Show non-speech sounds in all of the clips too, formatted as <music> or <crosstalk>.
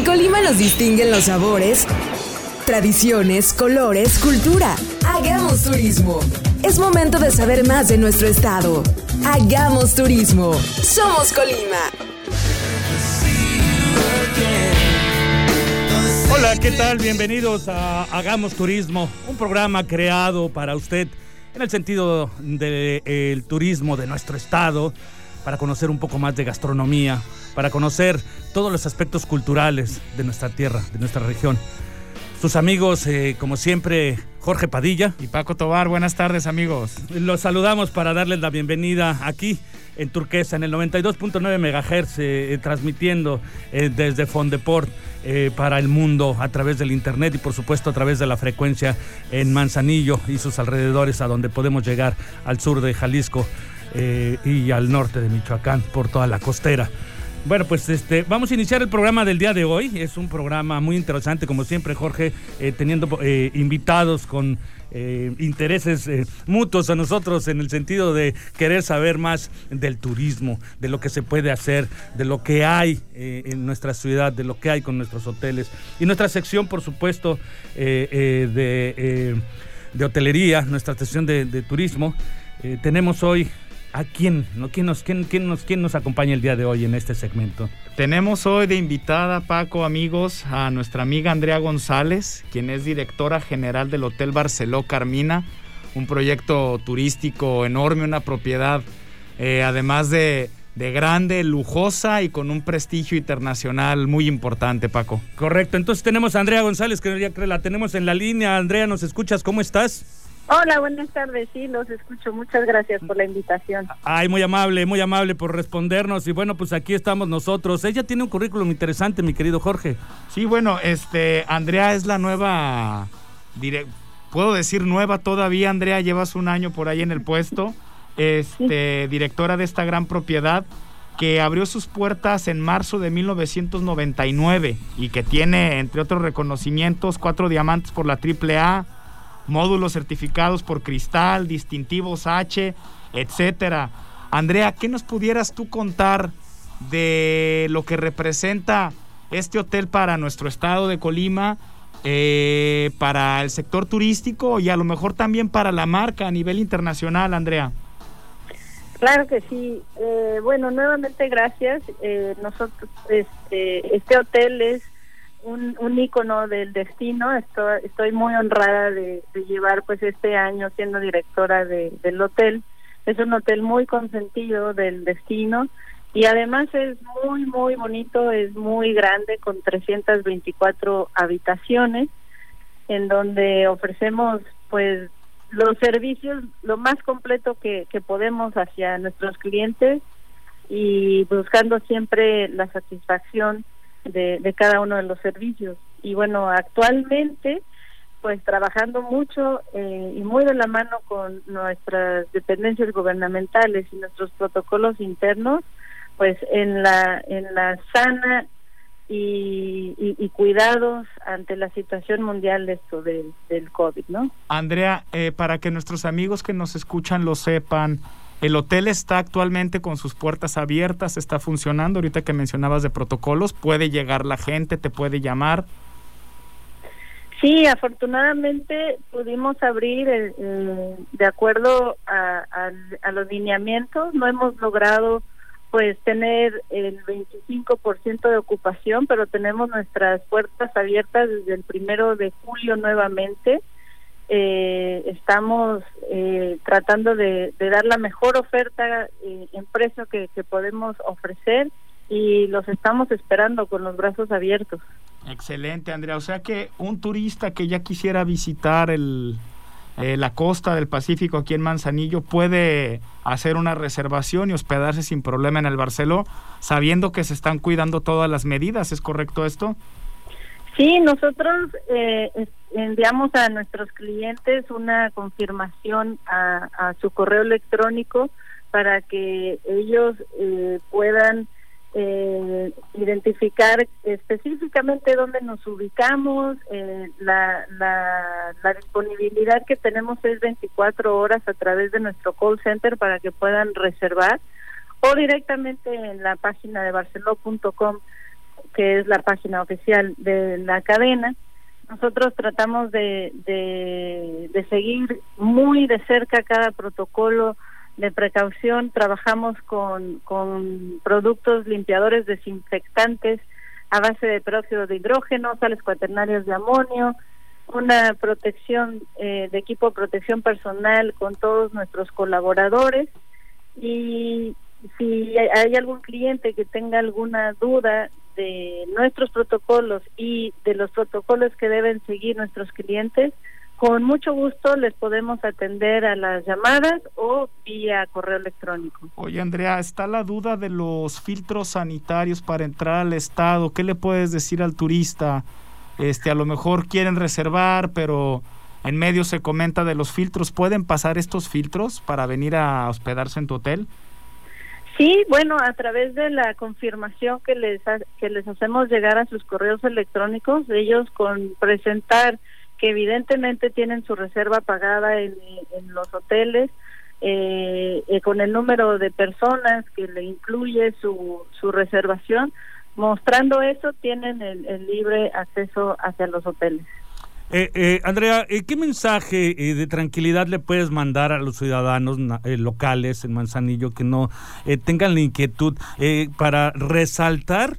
En Colima nos distinguen los sabores, tradiciones, colores, cultura. Hagamos turismo. Es momento de saber más de nuestro estado. Hagamos turismo. Somos Colima. Hola, ¿qué tal? Bienvenidos a Hagamos Turismo, un programa creado para usted en el sentido del turismo de nuestro estado, para conocer un poco más de gastronomía, para conocer todos los aspectos culturales de nuestra tierra, de nuestra región. Sus amigos, eh, como siempre, Jorge Padilla. Y Paco Tobar, buenas tardes amigos. Los saludamos para darles la bienvenida aquí en Turquesa, en el 92.9 MHz, eh, transmitiendo eh, desde Fondeport para el mundo a través del internet y por supuesto a través de la frecuencia en Manzanillo y sus alrededores, a donde podemos llegar al sur de Jalisco y al norte de Michoacán por toda la costera. Bueno, pues este, vamos a iniciar el programa del día de hoy. Es un programa muy interesante, como siempre, Jorge, eh, teniendo eh, invitados con eh, intereses mutuos a nosotros en el sentido de querer saber más del turismo, de lo que se puede hacer, de lo que hay en nuestra ciudad, de lo que hay con nuestros hoteles. Y nuestra sección, por supuesto, de, hotelería, nuestra sección de, de turismo. tenemos hoy ¿A quién? ¿Quién, nos, quién, quién, nos, ¿Quién nos acompaña el día de hoy en este segmento? Tenemos hoy de invitada, Paco, amigos, a nuestra amiga Andrea González, quien es directora general del Hotel Barceló Carmina, un proyecto turístico enorme, una propiedad, eh, además de, de grande, lujosa y con un prestigio internacional muy importante, Paco. Correcto, entonces tenemos a Andrea González, que ya la tenemos en la línea. Andrea, ¿nos escuchas? ¿Cómo estás? Hola, buenas tardes. Sí, los escucho. Muchas gracias por la invitación. Ay, muy amable, muy amable por respondernos. Y bueno, pues aquí estamos nosotros. Ella tiene un currículum interesante, mi querido Jorge. Sí, bueno, este, Andrea es la nueva, puedo decir nueva todavía. Andrea, llevas un año por ahí en el puesto. Este, directora de esta gran propiedad que abrió sus puertas en marzo de 1999 y que tiene, entre otros reconocimientos, cuatro diamantes por la AAA módulos certificados por Cristal, distintivos H, etcétera. Andrea, ¿qué nos pudieras tú contar de lo que representa este hotel para nuestro estado de Colima, eh, para el sector turístico y a lo mejor también para la marca a nivel internacional, Andrea? Claro que sí. Eh, bueno, nuevamente gracias. Eh, nosotros, este, este hotel es un, un ícono del destino. Estoy, estoy muy honrada de, llevar pues este año siendo directora del hotel. Es un hotel muy consentido del destino y además es muy, muy bonito, es muy grande con 324 habitaciones en donde ofrecemos pues los servicios lo más completo que, que podemos hacia nuestros clientes y buscando siempre la satisfacción de, cada uno de los servicios. Y bueno, actualmente, pues trabajando mucho eh, y muy de la mano con nuestras dependencias gubernamentales y nuestros protocolos internos, pues en la, en la sana y, y, cuidados ante la situación mundial de esto del, del COVID, ¿no? Andrea, eh, para que nuestros amigos que nos escuchan lo sepan, el hotel está actualmente con sus puertas abiertas, está funcionando. Ahorita que mencionabas de protocolos, puede llegar la gente, te puede llamar. Sí, afortunadamente pudimos abrir eh, de acuerdo a, los lineamientos. No hemos logrado pues tener el 25% de ocupación, pero tenemos nuestras puertas abiertas desde el primero de julio nuevamente eh, estamos eh, tratando de, dar la mejor oferta eh, en precio que, podemos ofrecer y los estamos esperando con los brazos abiertos. Excelente, Andrea. O sea que un turista que ya quisiera visitar el, eh, la costa del Pacífico aquí en Manzanillo puede hacer una reservación y hospedarse sin problema en el Barceló, sabiendo que se están cuidando todas las medidas. ¿Es correcto esto? Sí, nosotros eh, enviamos a nuestros clientes una confirmación a, su correo electrónico para que ellos eh, puedan eh, identificar específicamente dónde nos ubicamos. la, la, la, disponibilidad que tenemos es 24 horas a través de nuestro call center para que puedan reservar o directamente en la página de barceló.com que es la página oficial de la cadena. Nosotros tratamos de, de, seguir muy de cerca cada protocolo de precaución. Trabajamos con, con productos limpiadores desinfectantes a base de peróxido de hidrógeno, sales cuaternarias de amonio, una protección eh, de equipo de protección personal con todos nuestros colaboradores y si hay algún cliente que tenga alguna duda de nuestros protocolos y de los protocolos que deben seguir nuestros clientes, con mucho gusto les podemos atender a las llamadas o vía correo electrónico. Oye, Andrea, está la duda de los filtros sanitarios para entrar al estado. ¿Qué le puedes decir al turista? Este, a lo mejor quieren reservar, pero en medio se comenta de los filtros. ¿Pueden pasar estos filtros para venir a hospedarse en tu hotel? Sí, bueno, a través de la confirmación que les que les hacemos llegar a sus correos electrónicos, ellos con presentar que evidentemente tienen su reserva pagada en, los hoteles, eh, eh, con el número de personas que le incluye su, su reservación, mostrando eso tienen el libre acceso hacia los hoteles. Eh, eh, Andrea, eh, ¿qué mensaje eh, de tranquilidad le puedes mandar a los ciudadanos locales en Manzanillo que no tengan la inquietud para resaltar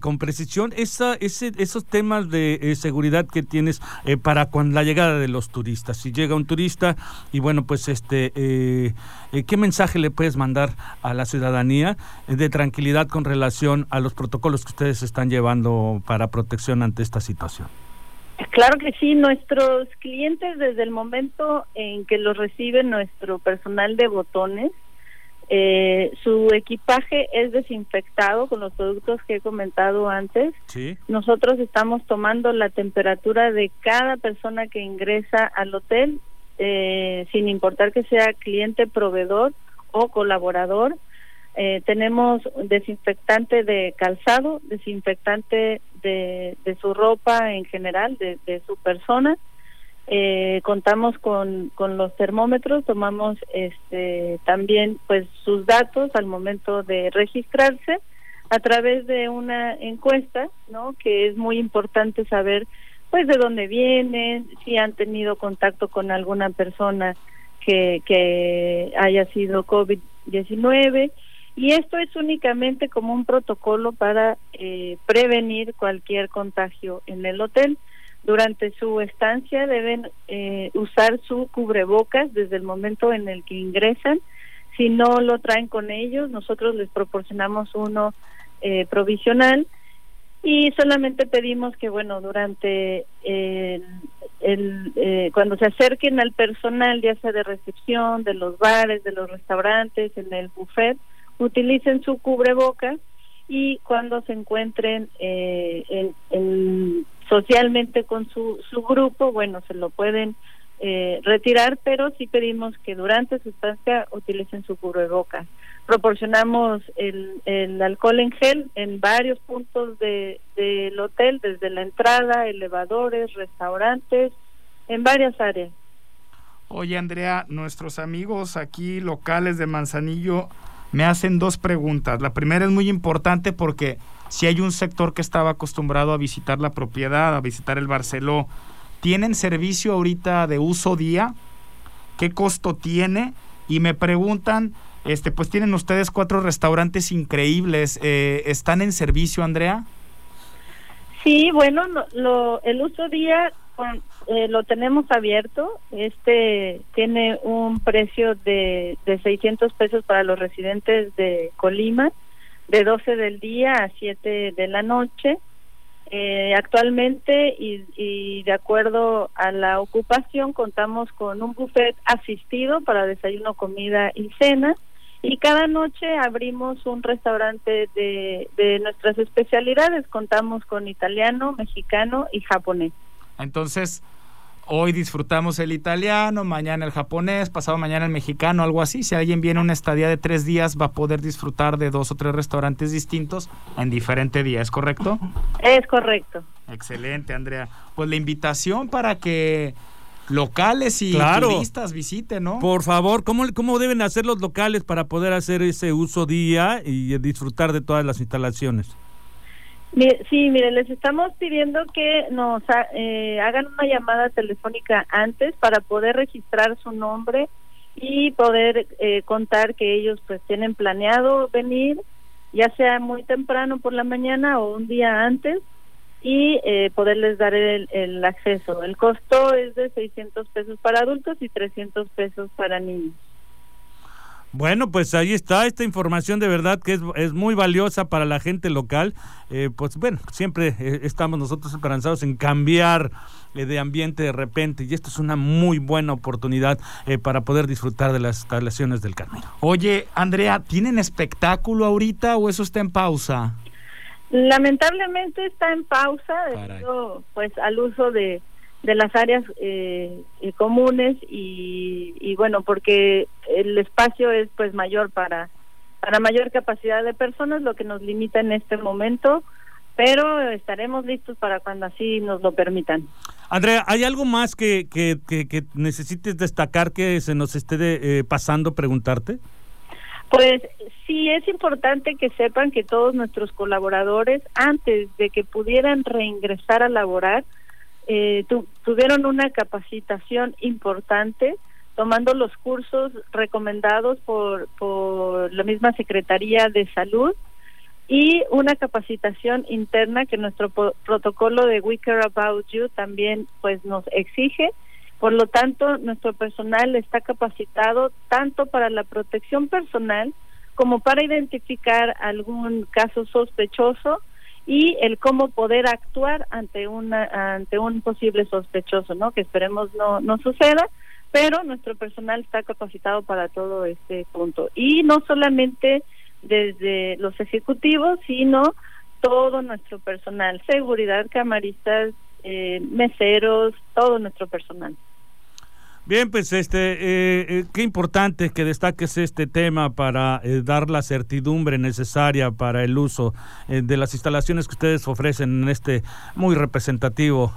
con precisión esa, ese, esos temas de seguridad que tienes para con la llegada de los turistas? Si llega un turista y bueno, pues este, ¿qué mensaje le puedes mandar a la ciudadanía de tranquilidad con relación a los protocolos que ustedes están llevando para protección ante esta situación? Claro que sí, nuestros clientes desde el momento en que los recibe nuestro personal de botones, eh, su equipaje es desinfectado con los productos que he comentado antes. Nosotros estamos tomando la temperatura de cada persona que ingresa al hotel, eh, sin importar que sea cliente, proveedor o colaborador. Eh, tenemos desinfectante de calzado, desinfectante de, su ropa en general, de, de su persona. Eh, contamos con, con los termómetros, tomamos este, también pues sus datos al momento de registrarse a través de una encuesta, ¿no? Que es muy importante saber pues de dónde vienen, si han tenido contacto con alguna persona que, que haya sido COVID-19 y esto es únicamente como un protocolo para eh, prevenir cualquier contagio en el hotel. Durante su estancia deben eh, usar su cubrebocas desde el momento en el que ingresan. Si no lo traen con ellos, nosotros les proporcionamos uno eh, provisional y solamente pedimos que, bueno, durante el, el cuando se acerquen al personal, ya sea de recepción, de los bares, de los restaurantes, en el buffet, utilicen su cubrebocas y cuando se encuentren eh, en, socialmente con su, su grupo, bueno, se lo pueden eh, retirar, pero sí pedimos que durante su estancia utilicen su cubrebocas. Proporcionamos el, el alcohol en gel en varios puntos de, del hotel, desde la entrada, elevadores, restaurantes, en varias áreas. Oye, Andrea, nuestros amigos aquí locales de Manzanillo me hacen dos preguntas. La primera es muy importante porque si hay un sector que estaba acostumbrado a visitar la propiedad, a visitar el Barceló, ¿tienen servicio ahorita de uso día? ¿Qué costo tiene? Y me preguntan, este, pues tienen ustedes cuatro restaurantes increíbles, eh, ¿están en servicio, Andrea? Sí, bueno, lo, el uso día eh, lo tenemos abierto. Este tiene un precio de, de 600 pesos para los residentes de Colima, de 12 del día a 7 de la noche. Eh, actualmente y, y, de acuerdo a la ocupación contamos con un buffet asistido para desayuno, comida y cena y cada noche abrimos un restaurante de, de nuestras especialidades. Contamos con italiano, mexicano y japonés. Entonces, hoy disfrutamos el italiano, mañana el japonés, pasado mañana el mexicano, algo así. Si alguien viene a una estadía de tres días, va a poder disfrutar de dos o tres restaurantes distintos en diferente día, ¿es correcto? Es correcto. Excelente, Andrea. Pues la invitación para que locales y turistas visiten, ¿no? Por favor, ¿cómo, ¿cómo deben hacer los locales para poder hacer ese uso día y disfrutar de todas las instalaciones? Sí, mire, les estamos pidiendo que nos eh, hagan una llamada telefónica antes para poder registrar su nombre y poder eh, contar que ellos pues tienen planeado venir, ya sea muy temprano por la mañana o un día antes y eh, poderles dar el, el acceso. El costo es de 600 pesos para adultos y 300 pesos para niños. Bueno, pues ahí está esta información de verdad que es, es muy valiosa para la gente local. Eh, pues bueno, siempre eh, estamos nosotros esperanzados en cambiar eh, de ambiente de repente y esto es una muy buena oportunidad para poder disfrutar de las instalaciones del Carmen. Oye, Andrea, ¿tienen espectáculo ahorita o eso está en pausa? Lamentablemente está en pausa debido pues al uso de de las áreas eh, eh, comunes y, y, bueno porque el espacio es pues mayor para para mayor capacidad de personas lo que nos limita en este momento pero estaremos listos para cuando así nos lo permitan. Andrea hay algo más que que, que, necesites destacar que se nos esté eh, pasando preguntarte pues sí es importante que sepan que todos nuestros colaboradores antes de que pudieran reingresar a laborar eh, tuvieron una capacitación importante tomando los cursos recomendados por, por la misma Secretaría de Salud y una capacitación interna que nuestro protocolo de We Care About You también pues nos exige. Por lo tanto, nuestro personal está capacitado tanto para la protección personal como para identificar algún caso sospechoso y el cómo poder actuar ante una ante un posible sospechoso, ¿no? Que esperemos no no suceda, pero nuestro personal está capacitado para todo este punto y no solamente desde los ejecutivos, sino todo nuestro personal, seguridad, camaristas, eh, meseros, todo nuestro personal. Bien, pues este, eh, eh, qué importante que destaques este tema para eh, dar la certidumbre necesaria para el uso de las instalaciones que ustedes ofrecen en este muy representativo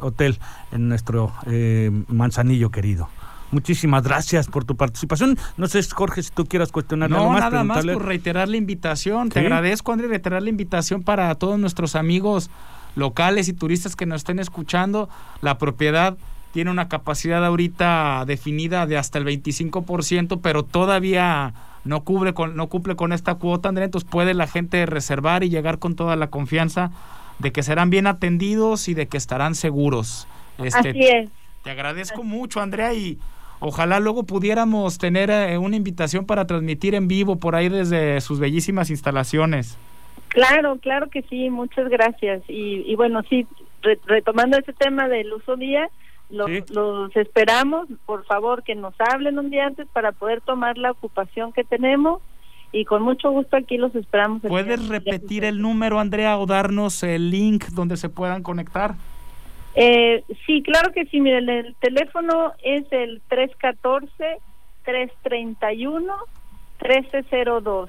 hotel en nuestro Manzanillo querido. Muchísimas gracias por tu participación. No sé, Jorge, si tú quieras cuestionar no, algo más. nada más por reiterar la invitación. Te agradezco, André, reiterar la invitación para todos nuestros amigos locales y turistas que nos estén escuchando. La propiedad tiene una capacidad ahorita definida de hasta el 25%, pero todavía no cubre con, no cumple con esta cuota, Andrea, entonces puede la gente reservar y llegar con toda la confianza de que serán bien atendidos y de que estarán seguros. Este, Así es. Te agradezco mucho, Andrea, y ojalá luego pudiéramos tener eh, una invitación para transmitir en vivo por ahí desde sus bellísimas instalaciones. Claro, claro que sí, muchas gracias. Y, y bueno, sí, retomando ese tema del uso día, los, esperamos, por favor, que nos hablen un día antes para poder tomar la ocupación que tenemos y con mucho gusto aquí los esperamos. ¿Puedes repetir el número, Andrea, o darnos el link donde se puedan conectar? Eh, sí, claro que sí. Miren, el teléfono es el 314-331-1302.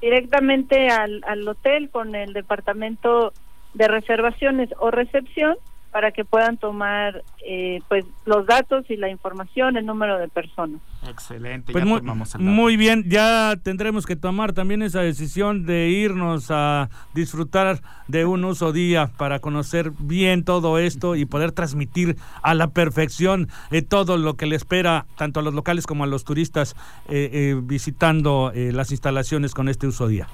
Directamente al, al hotel con el departamento de reservaciones o recepción para que puedan tomar eh, pues los datos y la información, el número de personas. Excelente, pues muy, muy, bien, ya tendremos que tomar también esa decisión de irnos a disfrutar de un uso día para conocer bien todo esto y poder transmitir a la perfección eh, todo lo que le espera tanto a los locales como a los turistas eh, visitando las instalaciones con este uso día.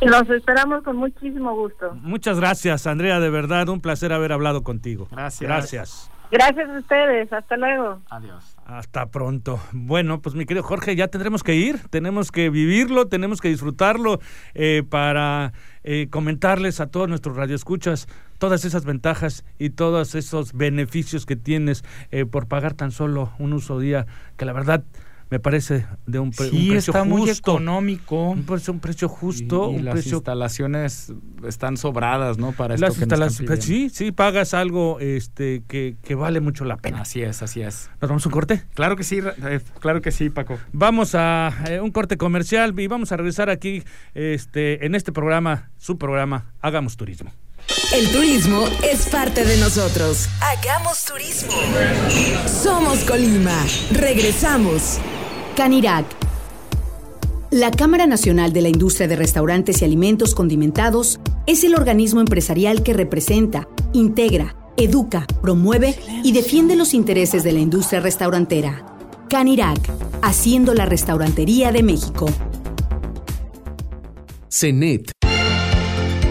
Los esperamos con muchísimo gusto. Muchas gracias, Andrea, de verdad, un placer haber hablado contigo. Gracias. Gracias. Gracias a ustedes, hasta luego. Adiós. Hasta pronto. Bueno, pues mi querido Jorge, ya tendremos que ir, tenemos que vivirlo, tenemos que disfrutarlo eh, para eh, comentarles a todos nuestros radioescuchas todas esas ventajas y todos esos beneficios que tienes eh, por pagar tan solo un uso día, que la verdad me parece de un, precio sí, está muy económico. Un, un precio justo. Y, un las instalaciones están sobradas, ¿no? Para esto las instalaciones, sí, sí, pagas algo este que, que, vale mucho la pena. Así es, así es. ¿Nos vamos a un corte? Claro que sí, eh, claro que sí, Paco. Vamos a eh, un corte comercial y vamos a regresar aquí este, en este programa, su programa, Hagamos Turismo. El turismo es parte de nosotros. Hagamos turismo. Somos Colima. Regresamos. Canirac La Cámara Nacional de la Industria de Restaurantes y Alimentos Condimentados es el organismo empresarial que representa, integra, educa, promueve y defiende los intereses de la industria restaurantera. Canirac, haciendo la restaurantería de México. CENET.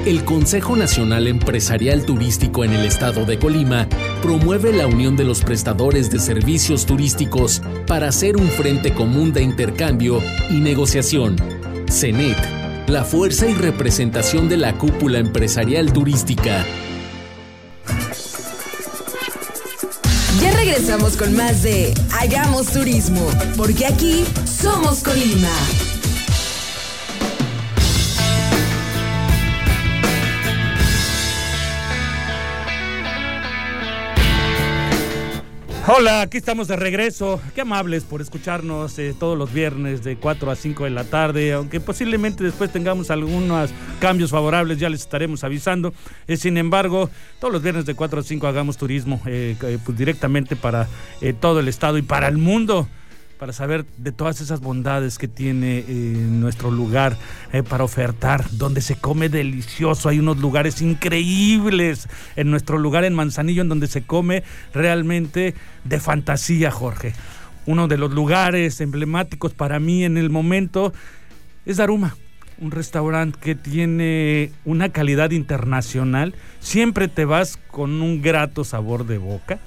El Consejo Nacional Empresarial Turístico en el estado de Colima promueve la unión de los prestadores de servicios turísticos para hacer un frente común de intercambio y negociación. CENET, la fuerza y representación de la cúpula empresarial turística. Ya regresamos con más de Hagamos Turismo, porque aquí somos Colima. Hola, aquí estamos de regreso. Qué amables por escucharnos eh, todos los viernes de 4 a 5 de la tarde, aunque posiblemente después tengamos algunos cambios favorables, ya les estaremos avisando. Eh, sin embargo, todos los viernes de 4 a 5 hagamos turismo eh, pues directamente para todo el estado y para el mundo para saber de todas esas bondades que tiene eh, nuestro lugar eh, para ofertar, donde se come delicioso. Hay unos lugares increíbles en nuestro lugar en Manzanillo, en donde se come realmente de fantasía, Jorge. Uno de los lugares emblemáticos para mí en el momento es Daruma un restaurante que tiene una calidad internacional. Siempre te vas con un grato sabor de boca.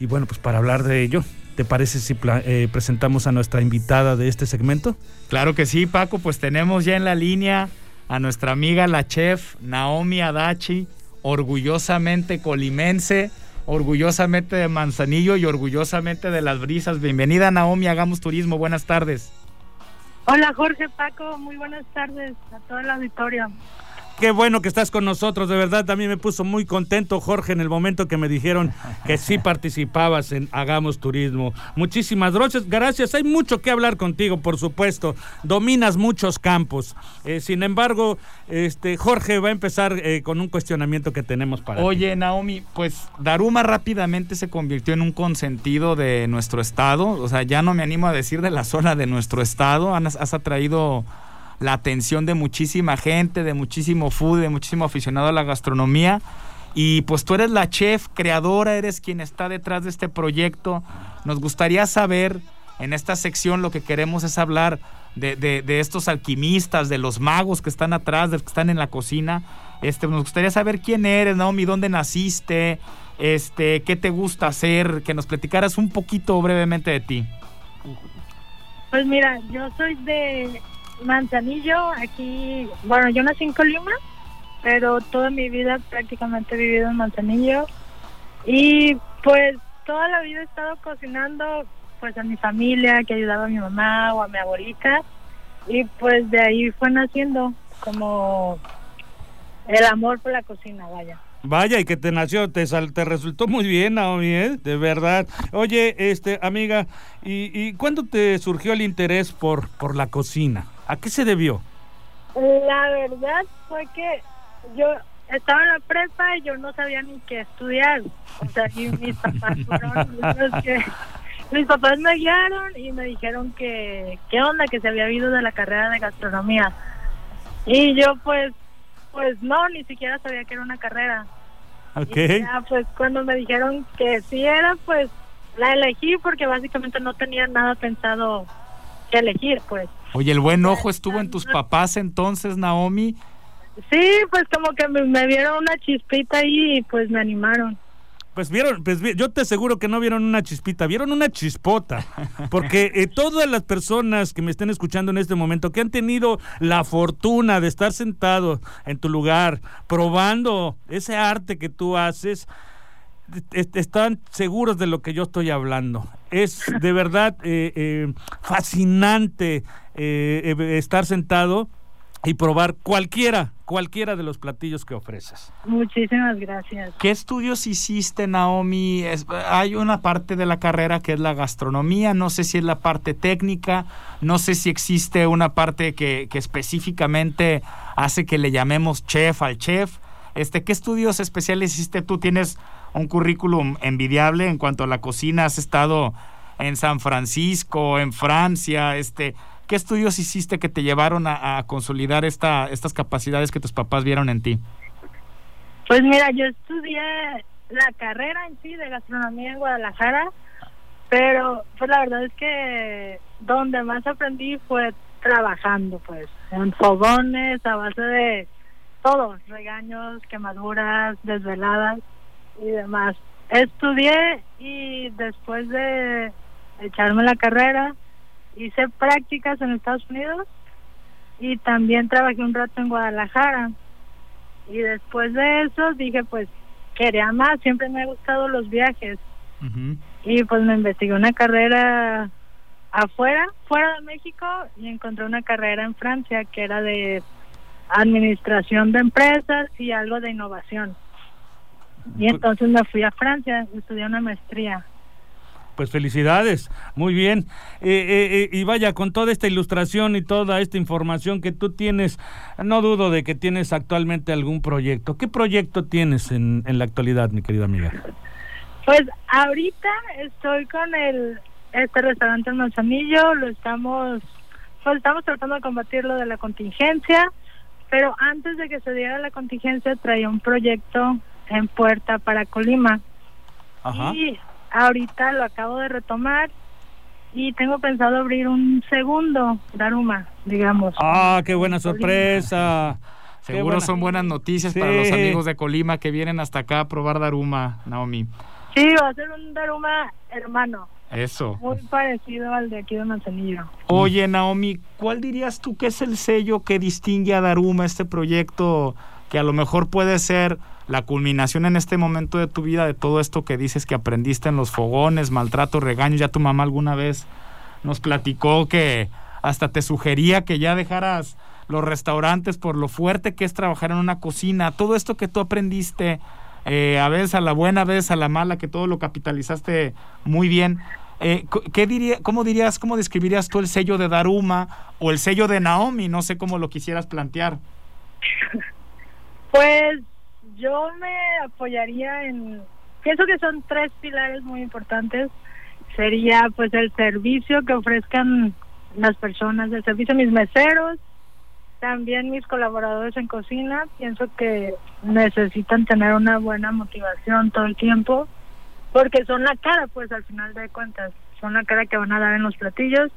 Y bueno, pues para hablar de ello, ¿Te parece si eh, presentamos a nuestra invitada de este segmento? Claro que sí, Paco, pues tenemos ya en la línea a nuestra amiga la chef Naomi Adachi, orgullosamente colimense, orgullosamente de Manzanillo y orgullosamente de las brisas. Bienvenida Naomi, hagamos turismo, buenas tardes. Hola Jorge, Paco, muy buenas tardes a toda la auditorio. Qué bueno que estás con nosotros, de verdad también me puso muy contento Jorge en el momento que me dijeron que sí <laughs> participabas en Hagamos Turismo. Muchísimas gracias, gracias. Hay mucho que hablar contigo, por supuesto. Dominas muchos campos. Eh, sin embargo, este Jorge va a empezar eh, con un cuestionamiento que tenemos para Oye, Naomi, pues Daruma rápidamente se convirtió en un consentido de nuestro estado. O sea, ya no me animo a decir de la zona de nuestro estado. Has, has atraído la atención de muchísima gente, de muchísimo food, de muchísimo aficionado a la gastronomía. Y pues tú eres la chef, creadora, eres quien está detrás de este proyecto. Nos gustaría saber, en esta sección lo que queremos es hablar de, estos alquimistas, de los magos que están atrás, de los que están en la cocina. Este, nos gustaría saber quién eres, Naomi, dónde naciste, este, qué te gusta hacer, que nos platicaras un poquito brevemente de ti. Pues mira, yo soy de Manzanillo, aquí, bueno, yo nací en Colima, pero toda mi vida prácticamente he vivido en Manzanillo y pues toda la vida he estado cocinando pues a mi familia, que ayudaba a mi mamá o a mi abuelita y pues de ahí fue naciendo como el amor por la cocina, vaya. Vaya, y que te nació, te, te resultó muy bien, Naomi, ¿eh? de verdad. Oye, este, amiga, ¿y, ¿y cuándo te surgió el interés por, por la cocina? ¿A qué se debió? La verdad fue que yo estaba en la prepa y yo no sabía ni qué estudiar. O sea, y mis papás fueron los que... Mis papás me guiaron y me dijeron que qué onda, que se había ido de la carrera de gastronomía. Y yo pues, pues no, ni siquiera sabía que era una carrera. Ok. ya, pues cuando me dijeron que sí era, pues la elegí porque básicamente no tenía nada pensado que elegir, pues. Oye, el buen ojo estuvo en tus papás entonces, Naomi. Sí, pues como que me, vieron una chispita ahí y pues me animaron. Pues vieron, pues yo te aseguro que no vieron una chispita, vieron una chispota. Porque eh, todas las personas que me estén escuchando en este momento, que han tenido la fortuna de estar sentado en tu lugar, probando ese arte que tú haces, están seguros de lo que yo estoy hablando. Es de verdad eh, eh, fascinante eh, estar sentado y probar cualquiera, cualquiera de los platillos que ofreces. Muchísimas gracias. ¿Qué estudios hiciste, Naomi? hay una parte de la carrera que es la gastronomía, no sé si es la parte técnica, no sé si existe una parte que, que específicamente hace que le llamemos chef al chef. Este, ¿Qué estudios especiales hiciste tú? ¿Tienes un currículum envidiable en cuanto a la cocina. Has estado en San Francisco, en Francia, este, ¿Qué estudios hiciste que te llevaron a, consolidar esta, estas capacidades que tus papás vieron en ti? Pues mira, yo estudié la carrera en sí de gastronomía en Guadalajara, pero pues la verdad es que donde más aprendí fue trabajando, pues, en fogones, a base de todo, regaños, quemaduras, desveladas y demás. Estudié y después de echarme la carrera, hice prácticas en Estados Unidos y también trabajé un rato en Guadalajara. Y después de eso dije, pues, quería más, siempre me han gustado los viajes. Y pues me investigué una carrera afuera, fuera de México, y encontré una carrera en Francia que era de administración de empresas y algo de innovación. Y pues entonces me fui a Francia, estudié una maestría. Pues felicidades, muy bien. Eh, eh, eh, y vaya, con toda esta ilustración y toda esta información que tú tienes, no dudo de que tienes actualmente algún proyecto. ¿Qué proyecto tienes en, en la actualidad, mi querida amiga? Pues ahorita estoy con el este restaurante en Manzanillo, lo estamos, pues estamos tratando de combatir lo de la contingencia, pero antes de que se diera la contingencia traía un proyecto en puerta para Colima. Y ahorita lo acabo de retomar y tengo pensado abrir un segundo Daruma, digamos. Ah, qué buena sorpresa. Seguro son buenas noticias para los amigos de Colima que vienen hasta acá a probar Daruma, Naomi. Sí, va a ser un Daruma hermano. Eso. Muy parecido al de aquí de Manzanillo. Oye, Naomi, ¿cuál dirías tú que es el sello que distingue a Daruma, este proyecto que a lo mejor puede ser la culminación en este momento de tu vida de todo esto que dices que aprendiste en los fogones, maltrato, regaño? Ya tu mamá alguna vez nos platicó que hasta te sugería que ya dejaras los restaurantes por lo fuerte que es trabajar en una cocina. Todo esto que tú aprendiste, eh, a veces a la buena, a veces a la mala, que todo lo capitalizaste muy bien. Eh, ¿qué diría, ¿Cómo dirías, cómo describirías tú el sello de Daruma o el sello de Naomi? No sé cómo lo quisieras plantear. <laughs> Pues yo me apoyaría en, pienso que son tres pilares muy importantes. Sería pues el servicio que ofrezcan las personas, el servicio a mis meseros, también mis colaboradores en cocina. Pienso que necesitan tener una buena motivación todo el tiempo porque son la cara, pues al final de cuentas, son la cara que van a dar en los platillos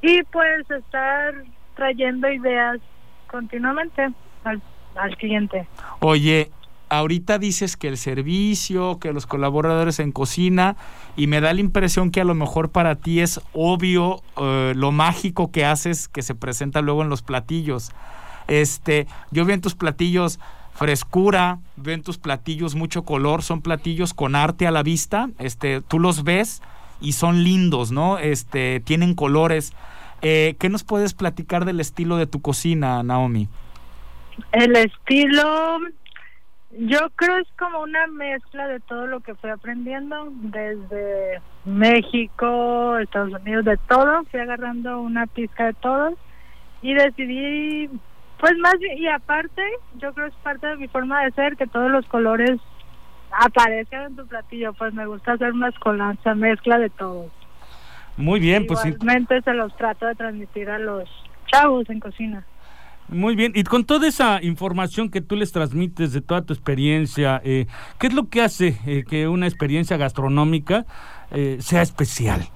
y pues estar trayendo ideas continuamente al, al cliente. Oye, ahorita dices que el servicio, que los colaboradores en cocina, y me da la impresión que a lo mejor para ti es obvio eh, lo mágico que haces que se presenta luego en los platillos. Este, yo vi en tus platillos frescura, ven tus platillos mucho color, son platillos con arte a la vista, este, tú los ves y son lindos, ¿no? Este, tienen colores. Eh, ¿Qué nos puedes platicar del estilo de tu cocina, Naomi? El estilo, yo creo es como una mezcla de todo lo que fui aprendiendo, desde México, Estados Unidos, de todo, fui agarrando una pizca de todo y decidí pues más bien, y aparte, yo creo que es parte de mi forma de ser que todos los colores aparezcan en tu platillo, pues me gusta hacer una escolanza, mezcla de todos. Muy bien, pues Igualmente se los trato de transmitir a los chavos en cocina. Muy bien, y con toda esa información que tú les transmites de toda tu experiencia, eh, ¿qué es lo que hace eh, que una experiencia gastronómica eh, sea especial?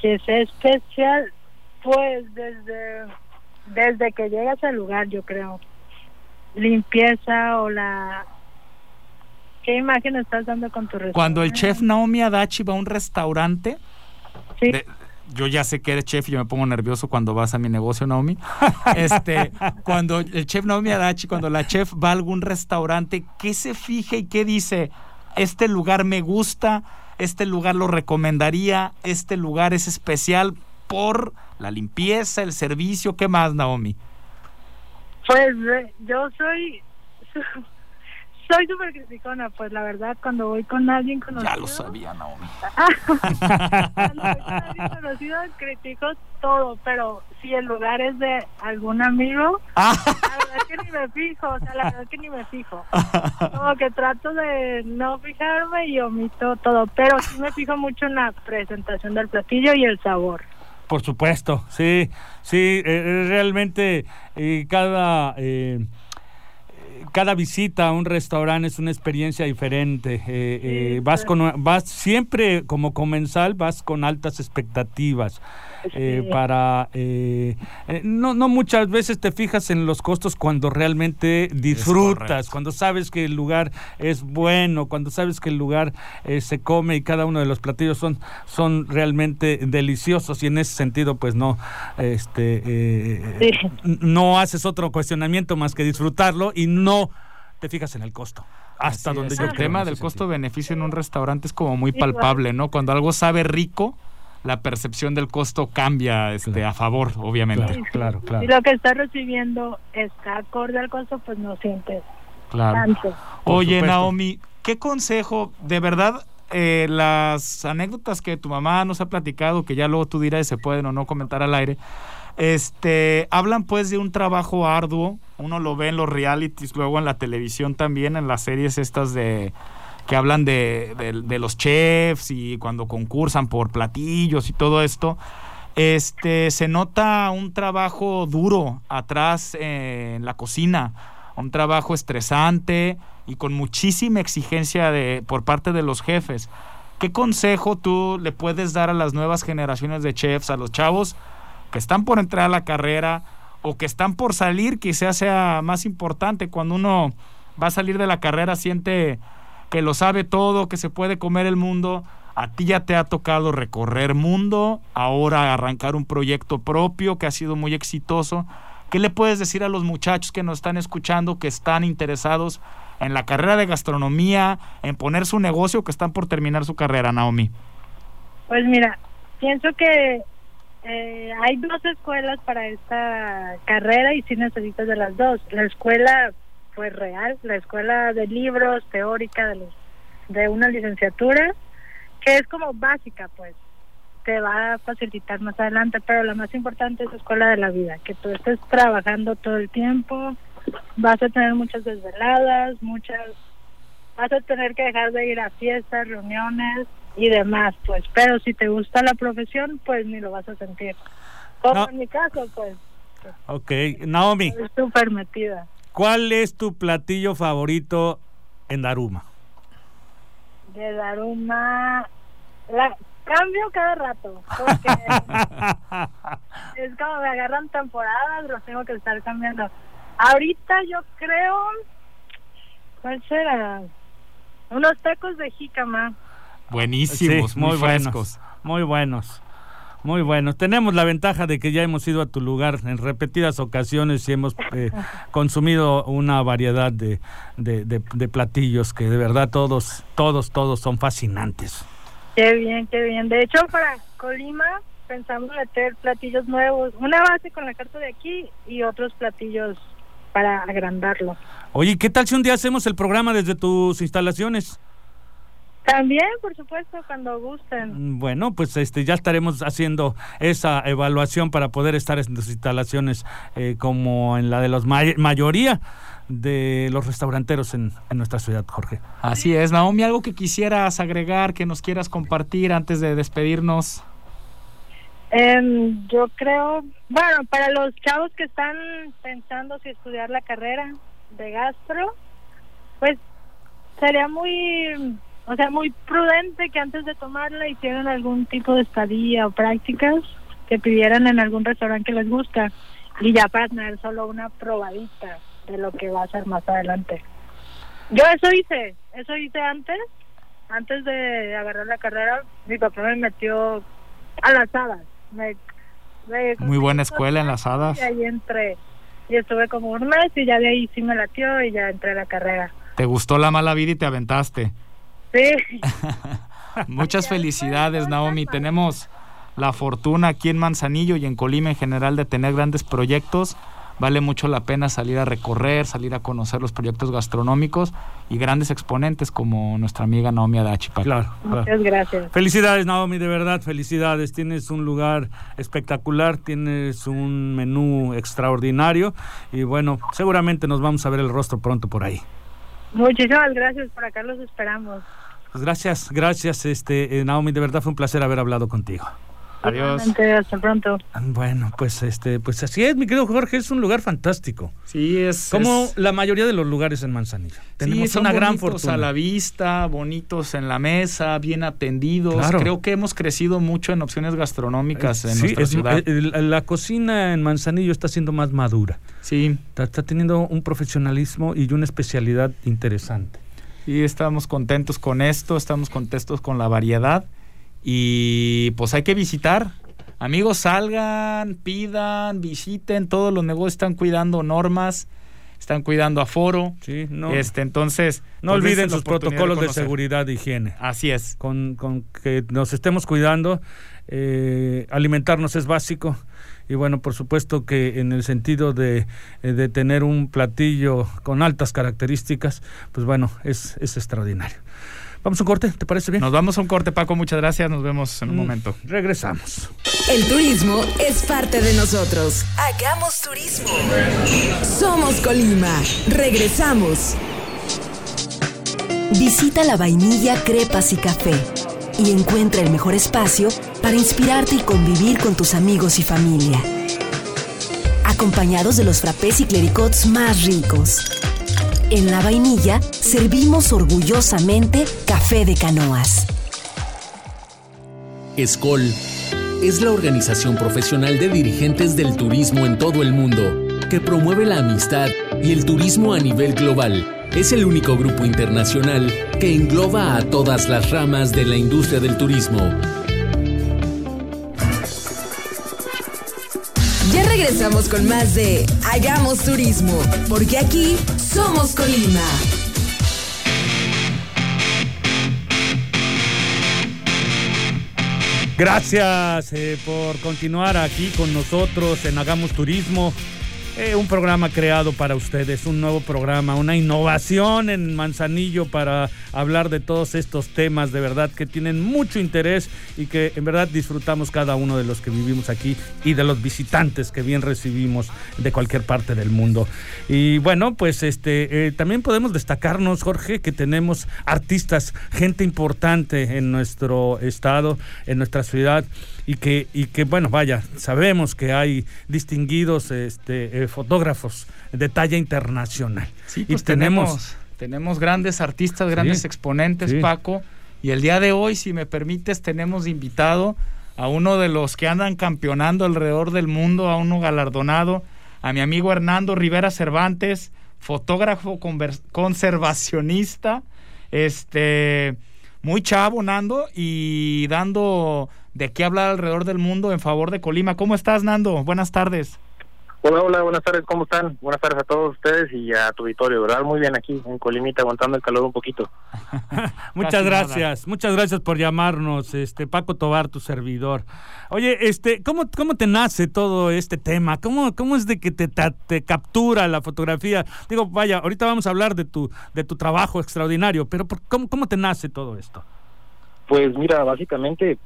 Que sea especial, pues desde desde que llegas al lugar, yo creo. Limpieza o la... ¿Qué imagen estás dando con tu restaurante? Cuando el chef Naomi Adachi va a un restaurante, sí. Yo ya sé que eres chef y yo me pongo nervioso cuando vas a mi negocio, Naomi. <laughs> Este, cuando el chef Naomi Adachi, cuando la chef va a algún restaurante, ¿qué se fija y qué dice? Este lugar me gusta, este lugar lo recomendaría, este lugar es especial por la limpieza, el servicio, ¿qué más, Naomi? Pues eh, yo soy <laughs> soy súper criticona, pues la verdad cuando voy con alguien conocido... Ya lo sabía, Naomi. <laughs> cuando voy con alguien conocido critico todo, pero si el lugar es de algún amigo, <laughs> la verdad es que ni me fijo, o sea, la verdad es que ni me fijo. Como que trato de no fijarme y omito todo, pero sí me fijo mucho en la presentación del platillo y el sabor. Por supuesto, sí, sí, realmente cada cada visita a un restaurante es una experiencia diferente. Eh, eh, vas con vas siempre como comensal vas con altas expectativas. Eh, para eh, eh, no no muchas veces te fijas en los costos cuando realmente disfrutas cuando sabes que el lugar es bueno cuando sabes que el lugar se come y cada uno de los platillos son son realmente deliciosos y en ese sentido pues no este no haces otro cuestionamiento más que disfrutarlo y no te fijas en el costo hasta donde yo el tema del costo beneficio en un restaurante es como muy palpable no cuando algo sabe rico la percepción del costo cambia este, a favor, obviamente. Claro, claro, Si lo que estás recibiendo está acorde al costo, pues no sientes claro. Oye, Naomi, ¿qué consejo, de verdad, eh, las anécdotas que tu mamá nos ha platicado, que ya luego tú dirás si se pueden o no comentar al aire, este, hablan pues de un trabajo arduo, uno lo ve en los realities, luego en la televisión también, en las series estas de que hablan de, los chefs y cuando concursan por platillos y todo esto, este, se nota un trabajo duro atrás en la cocina, un trabajo estresante y con muchísima exigencia de, por parte de los jefes. ¿Qué consejo tú le puedes dar a las nuevas generaciones de chefs, a los chavos que están por entrar a la carrera o que están por salir, quizás sea más importante cuando uno va a salir de la carrera, siente que lo sabe todo, que se puede comer el mundo. A ti ya te ha tocado recorrer mundo, ahora arrancar un proyecto propio que ha sido muy exitoso. ¿Qué le puedes decir a los muchachos que nos están escuchando, que están interesados en la carrera de gastronomía, en poner su negocio, que están por terminar su carrera, Naomi? Pues mira, pienso que eh, hay dos escuelas para esta carrera y sí necesitas de las dos. La escuela pues real, la escuela de libros teórica de, los, de una licenciatura, que es como básica, pues te va a facilitar más adelante, pero la más importante es la escuela de la vida, que tú estés trabajando todo el tiempo, vas a tener muchas desveladas, muchas, vas a tener que dejar de ir a fiestas, reuniones y demás, pues, pero si te gusta la profesión, pues ni lo vas a sentir. Como en mi caso, pues. Ok, Naomi. Estoy súper metida. ¿Cuál es tu platillo favorito en Daruma? De Daruma, la cambio cada rato, porque <laughs> es como me agarran temporadas, los tengo que estar cambiando. Ahorita yo creo, ¿cuál será? Unos tacos de jícama. Buenísimos, muy, buenos. Muy buenos. Muy bueno. Tenemos la ventaja de que ya hemos ido a tu lugar en repetidas ocasiones y hemos eh, <laughs> consumido una variedad de, de, platillos que de verdad todos, todos, todos son fascinantes. Qué bien, qué bien. De hecho, para Colima pensamos meter platillos nuevos, una base con la carta de aquí y otros platillos para agrandarlo. Oye, ¿qué tal si un día hacemos el programa desde tus instalaciones? También, por supuesto, cuando gusten. Mm, bueno, pues este ya estaremos haciendo esa evaluación para poder estar en las instalaciones eh, como en la de la mayoría de los restauranteros en, nuestra ciudad, Jorge. Así es, Naomi, algo que quisieras agregar, que nos quieras compartir antes de despedirnos. Em, yo creo, bueno, para los chavos que están pensando si estudiar la carrera de gastro, pues sería muy o sea, muy prudente que antes de tomarla hicieran algún tipo de estadía o prácticas que pidieran en algún restaurante que les gusta y ya para tener solo una probadita de lo que va a ser más adelante. Yo eso hice, eso hice antes, antes de agarrar la carrera, mi papá me metió a las hadas. Muy buena escuela en las hadas. Y ahí entré. Y estuve como un mes y ya de ahí sí me latió y ya entré a la carrera. ¿Te gustó la mala vida y te aventaste? Sí. <laughs> Muchas felicidades, Naomi. Tenemos la fortuna aquí en Manzanillo y en Colima en general de tener grandes proyectos. Vale mucho la pena salir a recorrer, salir a conocer los proyectos gastronómicos y grandes exponentes como nuestra amiga Naomi Adachi. Claro, Muchas gracias. Felicidades, Naomi, de verdad, felicidades. Tienes un lugar espectacular, tienes un menú extraordinario y bueno, seguramente nos vamos a ver el rostro pronto por ahí. Muchísimas gracias, por acá los esperamos. Pues gracias, gracias, este, eh, Naomi, de verdad fue un placer haber hablado contigo. Adiós. Hasta pronto. Bueno, pues este, pues así es, mi querido Jorge, es un lugar fantástico. Sí, es como es- la mayoría de los lugares en Manzanillo. Tenemos Sí, son una gran bonitos fortuna. a la vista, bonitos en la mesa, bien atendidos. Claro. Creo que hemos crecido mucho en opciones gastronómicas en Sí, nuestra es- ciudad. eh, eh, la cocina en Manzanillo está siendo más madura. sí, Está, está teniendo un profesionalismo y una especialidad interesante. Sí, estamos contentos con esto, estamos contentos con la variedad y pues hay que visitar. Amigos, salgan, pidan, visiten, todos los negocios están cuidando normas, están cuidando aforo. Sí, no, Este, entonces, no pues, olviden sus protocolos de, seguridad e higiene. Así es. Con, con que nos estemos cuidando, eh, alimentarnos es básico. Y bueno, por supuesto que en el sentido de, eh, de tener un platillo con altas características, pues bueno, es, es extraordinario. Vamos a un corte, ¿te parece bien? Nos vamos a un corte, Paco. Muchas gracias. Nos vemos en un Mm, momento. Regresamos. El turismo es parte de nosotros. Hagamos turismo. Somos Colima. Regresamos. Visita la vainilla Crepas y Café y encuentra el mejor espacio para inspirarte y convivir con tus amigos y familia. Acompañados de los frappés y clericots más ricos. En la vainilla servimos orgullosamente café de canoas. ESCOL es la organización profesional de dirigentes del turismo en todo el mundo que promueve la amistad y el turismo a nivel global. Es el único grupo internacional que engloba a todas las ramas de la industria del turismo. Ya regresamos con más de Hagamos turismo, porque aquí somos Colima. Gracias eh, por continuar aquí con nosotros en Hagamos Turismo. Eh, un programa creado para ustedes, un nuevo programa, una innovación en Manzanillo para hablar de todos estos temas de verdad que tienen mucho interés y que en verdad disfrutamos cada uno de los que vivimos aquí y de los visitantes que bien recibimos de cualquier parte del mundo. Y bueno, pues este eh, también podemos destacarnos, Jorge, que tenemos artistas, gente importante en nuestro estado, en nuestra ciudad y que y que bueno vaya sabemos que hay distinguidos este eh, fotógrafos de talla internacional Sí, y pues tenemos, tenemos, tenemos grandes artistas, grandes Sí, exponentes, sí. Paco. Y el día de hoy, si me permites, tenemos invitado a uno de los que andan campeonando alrededor del mundo, a uno galardonado, a mi amigo Hernando Rivera Cervantes, fotógrafo conservacionista, este, muy chavo, Nando, y dando de qué hablar alrededor del mundo en favor de Colima. ¿Cómo estás, Nando? Buenas tardes. Hola, hola, buenas tardes, ¿cómo están? Buenas tardes a todos ustedes y a tu auditorio, ¿verdad? Muy bien aquí en Colimita, aguantando el calor un poquito. <laughs> muchas Casi nada. gracias muchas gracias por llamarnos este Paco Tobar tu servidor oye este cómo cómo te nace todo este tema cómo cómo es de que te, te captura la fotografía digo vaya ahorita vamos a hablar de tu de tu trabajo extraordinario pero por- cómo cómo te nace todo esto Pues mira, básicamente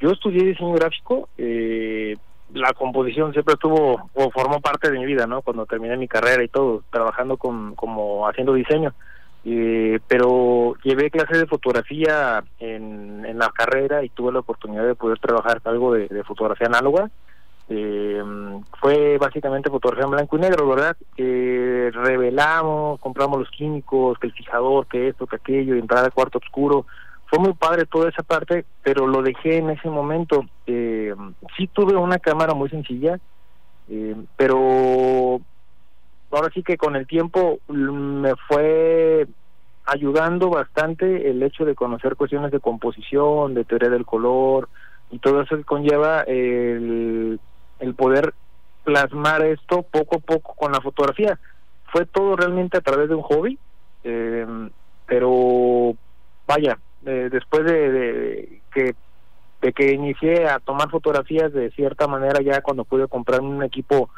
yo estudié diseño gráfico, eh, la composición siempre estuvo o formó parte de mi vida, ¿no? Cuando terminé mi carrera y todo, trabajando con, como haciendo diseño. Eh, pero llevé clases de fotografía en, la carrera y tuve la oportunidad de poder trabajar algo de, fotografía análoga. Eh, fue básicamente fotografía en blanco y negro, ¿verdad? Eh, revelamos, compramos los químicos, que el fijador, que esto, que aquello, entrar al cuarto oscuro. Fue muy padre toda esa parte, pero lo dejé en ese momento. Eh, sí tuve una cámara muy sencilla, eh, pero ahora sí que con el tiempo me fue ayudando bastante el hecho de conocer cuestiones de composición, de teoría del color y todo eso que conlleva el, el poder plasmar esto poco a poco con la fotografía. Fue todo realmente a través de un hobby, eh, pero vaya, eh, después de, de que de que inicié a tomar fotografías de cierta manera ya cuando pude comprar un equipo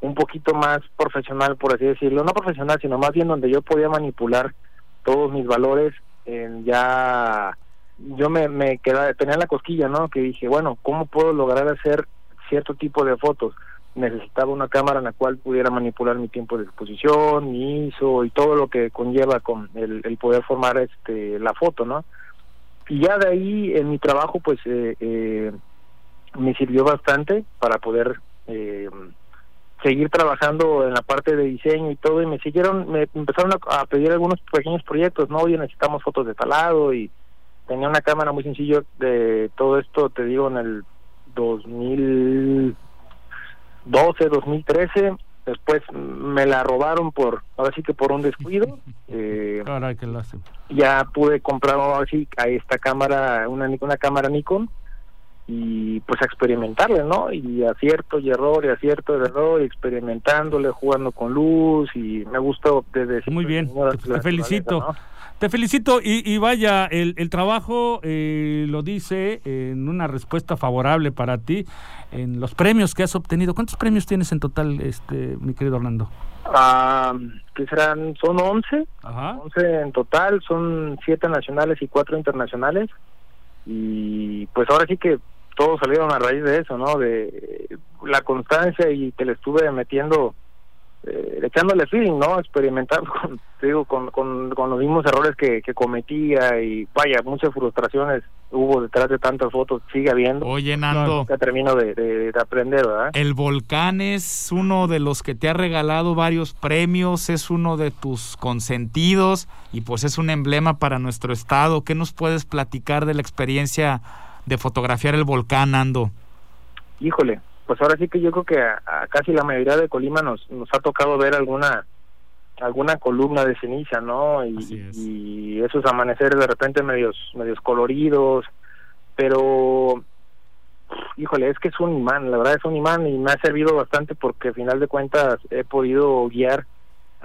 un poquito más profesional por así decirlo no profesional sino más bien donde yo podía manipular todos mis valores ya yo me, me quedaba tenía la cosquilla no que dije bueno cómo puedo lograr hacer cierto tipo de fotos necesitaba una cámara en la cual pudiera manipular mi tiempo de exposición mi ISO y todo lo que conlleva con el, el poder formar este la foto no y ya de ahí en mi trabajo pues eh, eh, me sirvió bastante para poder eh, seguir trabajando en la parte de diseño y todo y me siguieron me empezaron a, pedir algunos pequeños proyectos no oye necesitamos fotos de talado y tenía una cámara muy sencilla de todo esto te digo en el 2012 2013 después me la robaron por ahora sí que por un descuido <laughs> eh, qué ya pude comprar así a esta cámara una una cámara Nikon y pues a experimentarle, ¿no? Y acierto y error y acierto y error y experimentándole, jugando con luz y me gustó desde... Muy bien, te, felicito. Te felicito y, vaya, el, el trabajo eh, lo dice en una respuesta favorable para ti en los premios que has obtenido. ¿Cuántos premios tienes en total, este, mi querido Orlando? Ah, que serán, son 11, Ajá. 11 en total, son 7 nacionales y 4 internacionales. Y pues ahora sí que todos salieron a raíz de eso, ¿no? De la constancia y que le estuve metiendo, eh, echándole feeling, ¿no? Experimentando, <laughs> con, digo, con, con, los mismos errores que, que cometía y vaya, muchas frustraciones hubo detrás de tantas fotos, sigue habiendo. Oye, Nando. Ya termino de, de, aprender, ¿verdad? El volcán es uno de los que te ha regalado varios premios, es uno de tus consentidos y pues es un emblema para nuestro estado. ¿Qué nos puedes platicar de la experiencia de fotografiar el volcán, Ando? Híjole, pues ahora sí que yo creo que a, casi la mayoría de Colima nos, nos ha tocado ver alguna alguna columna de ceniza, ¿no? Y, y esos amaneceres de repente medios medios coloridos, pero híjole, es que es un imán, la verdad es un imán y me ha servido bastante porque al final de cuentas he podido guiar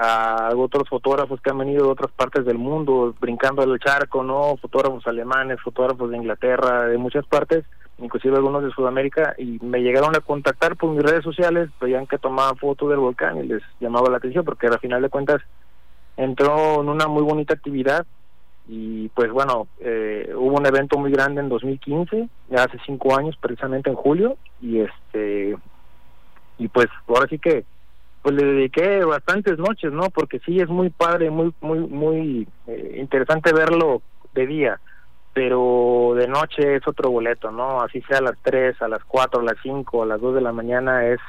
a otros fotógrafos que han venido de otras partes del mundo, brincando el charco, ¿no? Fotógrafos alemanes, fotógrafos de Inglaterra, de muchas partes, inclusive algunos de Sudamérica, y me llegaron a contactar por mis redes sociales, veían que tomaba fotos del volcán y les llamaba la atención porque al final de cuentas entró en una muy bonita actividad y pues bueno, eh, hubo un evento muy grande en 2015, ya hace cinco años, precisamente en julio, y este, y pues ahora sí que pues le dediqué bastantes noches, ¿no? Porque sí es muy padre, muy muy muy eh, interesante verlo de día, pero de noche es otro boleto, ¿no? Así sea a las 3, a las 4, a las 5, a las 2 de la mañana es